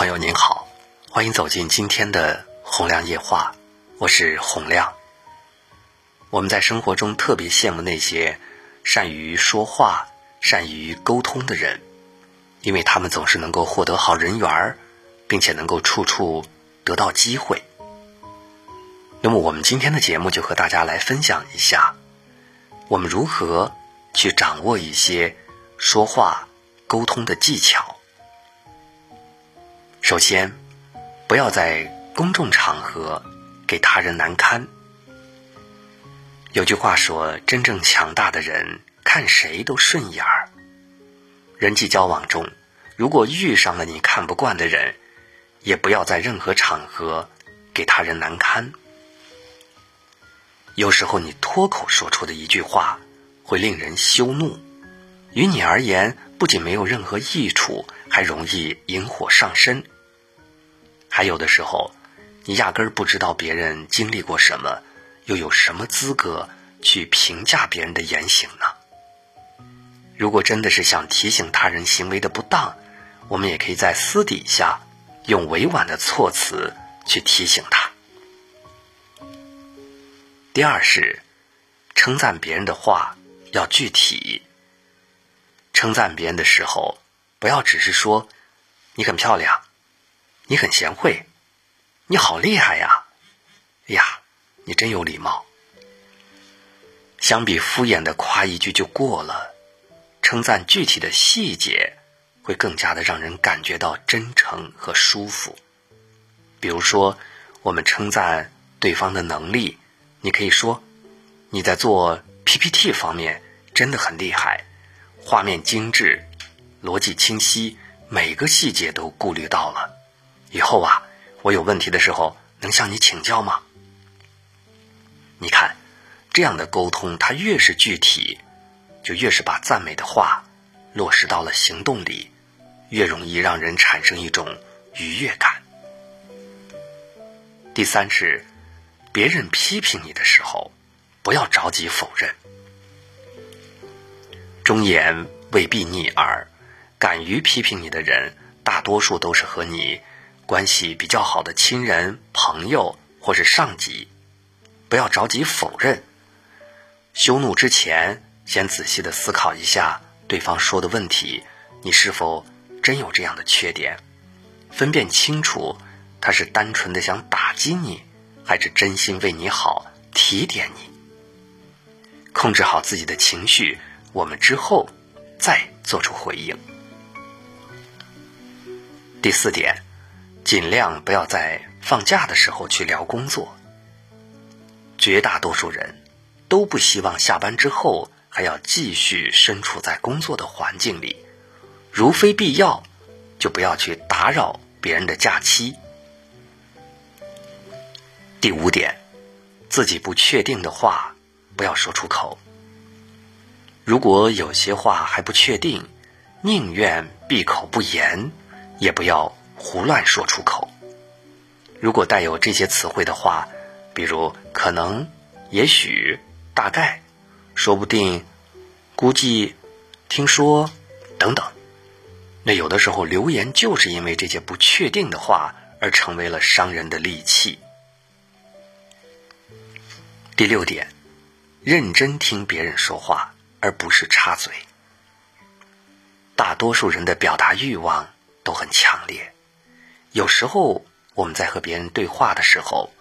朋友您好，欢迎走进今天的洪亮夜话，我是洪亮。我们在生活中特别羡慕那些善于说话、善于沟通的人，因为他们总是能够获得好人缘儿，并且能够处处得到机会。那么，我们今天的节目就和大家来分享一下，我们如何去掌握一些说话、沟通的技巧。首先，不要在公众场合给他人难堪。有句话说：“真正强大的人看谁都顺眼儿。”人际交往中，如果遇上了你看不惯的人，也不要在任何场合给他人难堪。有时候，你脱口说出的一句话会令人羞怒，于你而言不仅没有任何益处，还容易引火上身。还有的时候，你压根儿不知道别人经历过什么，又有什么资格去评价别人的言行呢？如果真的是想提醒他人行为的不当，我们也可以在私底下用委婉的措辞去提醒他。第二是，称赞别人的话要具体。称赞别人的时候，不要只是说“你很漂亮”。你很贤惠，你好厉害呀！哎呀，你真有礼貌。相比敷衍的夸一句就过了，称赞具体的细节，会更加的让人感觉到真诚和舒服。比如说，我们称赞对方的能力，你可以说：“你在做 PPT 方面真的很厉害，画面精致，逻辑清晰，每个细节都顾虑到了。”以后啊，我有问题的时候能向你请教吗？你看，这样的沟通，它越是具体，就越是把赞美的话落实到了行动里，越容易让人产生一种愉悦感。第三是，别人批评你的时候，不要着急否认。忠言未必逆耳，敢于批评你的人，大多数都是和你。关系比较好的亲人、朋友或是上级，不要着急否认。羞怒之前，先仔细的思考一下对方说的问题，你是否真有这样的缺点？分辨清楚，他是单纯的想打击你，还是真心为你好、提点你？控制好自己的情绪，我们之后再做出回应。第四点。尽量不要在放假的时候去聊工作。绝大多数人都不希望下班之后还要继续身处在工作的环境里，如非必要，就不要去打扰别人的假期。第五点，自己不确定的话不要说出口。如果有些话还不确定，宁愿闭口不言，也不要。胡乱说出口。如果带有这些词汇的话，比如可能、也许、大概、说不定、估计、听说等等，那有的时候留言就是因为这些不确定的话而成为了伤人的利器。第六点，认真听别人说话，而不是插嘴。大多数人的表达欲望都很强烈。有时候我们在和别人对话的时候，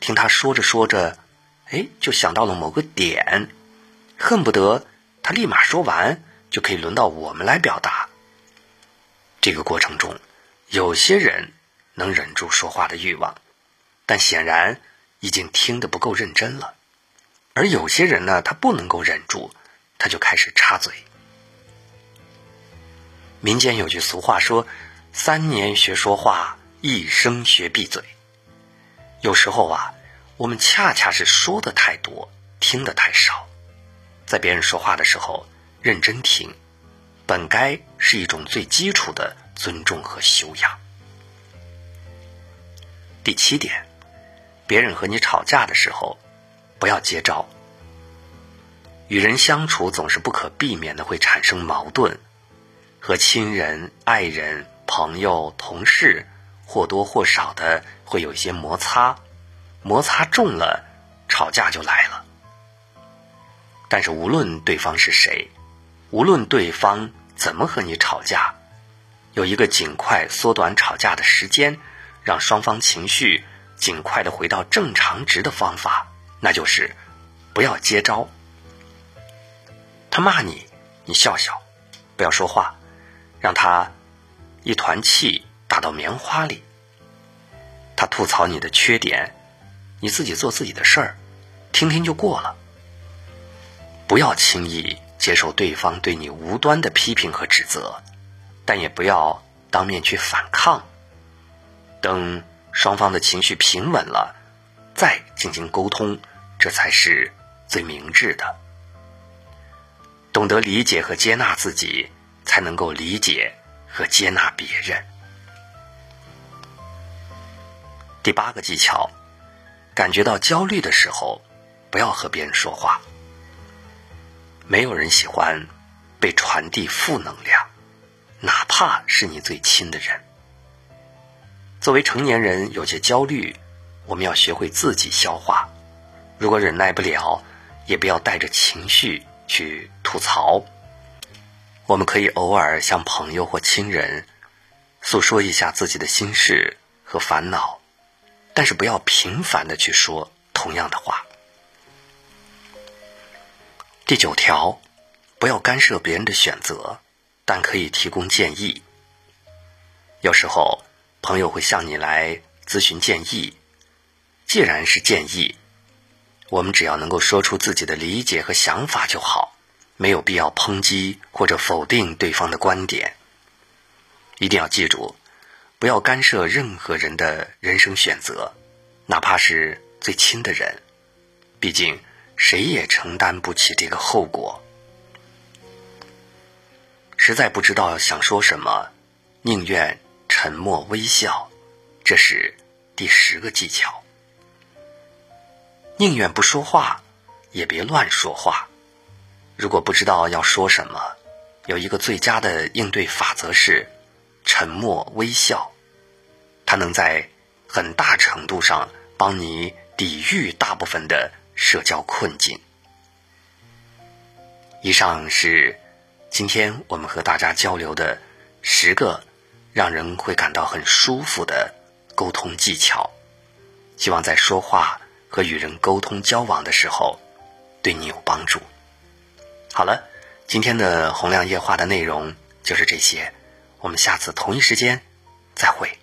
听他说着说着，哎，就想到了某个点，恨不得他立马说完就可以轮到我们来表达。这个过程中，有些人能忍住说话的欲望，但显然已经听得不够认真了；而有些人呢，他不能够忍住，他就开始插嘴。民间有句俗话说。三年学说话，一生学闭嘴。有时候啊，我们恰恰是说的太多，听的太少。在别人说话的时候，认真听，本该是一种最基础的尊重和修养。第七点，别人和你吵架的时候，不要接招。与人相处总是不可避免的会产生矛盾，和亲人、爱人。朋友、同事，或多或少的会有一些摩擦，摩擦重了，吵架就来了。但是无论对方是谁，无论对方怎么和你吵架，有一个尽快缩短吵架的时间，让双方情绪尽快的回到正常值的方法，那就是不要接招。他骂你，你笑笑，不要说话，让他一团气打到棉花里。他吐槽你的缺点，你自己做自己的事儿，听听就过了。不要轻易接受对方对你无端的批评和指责，但也不要当面去反抗。等双方的情绪平稳了，再进行沟通，这才是最明智的。懂得理解和接纳自己，才能够理解和接纳别人。第八个技巧，感觉到焦虑的时候，不要和别人说话。没有人喜欢被传递负能量，哪怕是你最亲的人。作为成年人，有些焦虑，我们要学会自己消化。如果忍耐不了，也不要带着情绪去吐槽。我们可以偶尔向朋友或亲人诉说一下自己的心事和烦恼，但是不要频繁的去说同样的话。第九条，不要干涉别人的选择，但可以提供建议。有时候，朋友会向你来咨询建议，既然是建议，我们只要能够说出自己的理解和想法就好，没有必要抨击或者否定对方的观点。一定要记住，不要干涉任何人的人生选择，哪怕是最亲的人，毕竟。谁也承担不起这个后果。实在不知道想说什么，宁愿沉默微笑，这是第十个技巧。宁愿不说话，也别乱说话。如果不知道要说什么，有一个最佳的应对法则是沉默微笑，它能在很大程度上帮你抵御大部分的。社交困境。以上是今天我们和大家交流的十个让人会感到很舒服的沟通技巧，希望在说话和与人沟通交往的时候对你有帮助。好了，今天的洪亮夜话的内容就是这些，我们下次同一时间再会。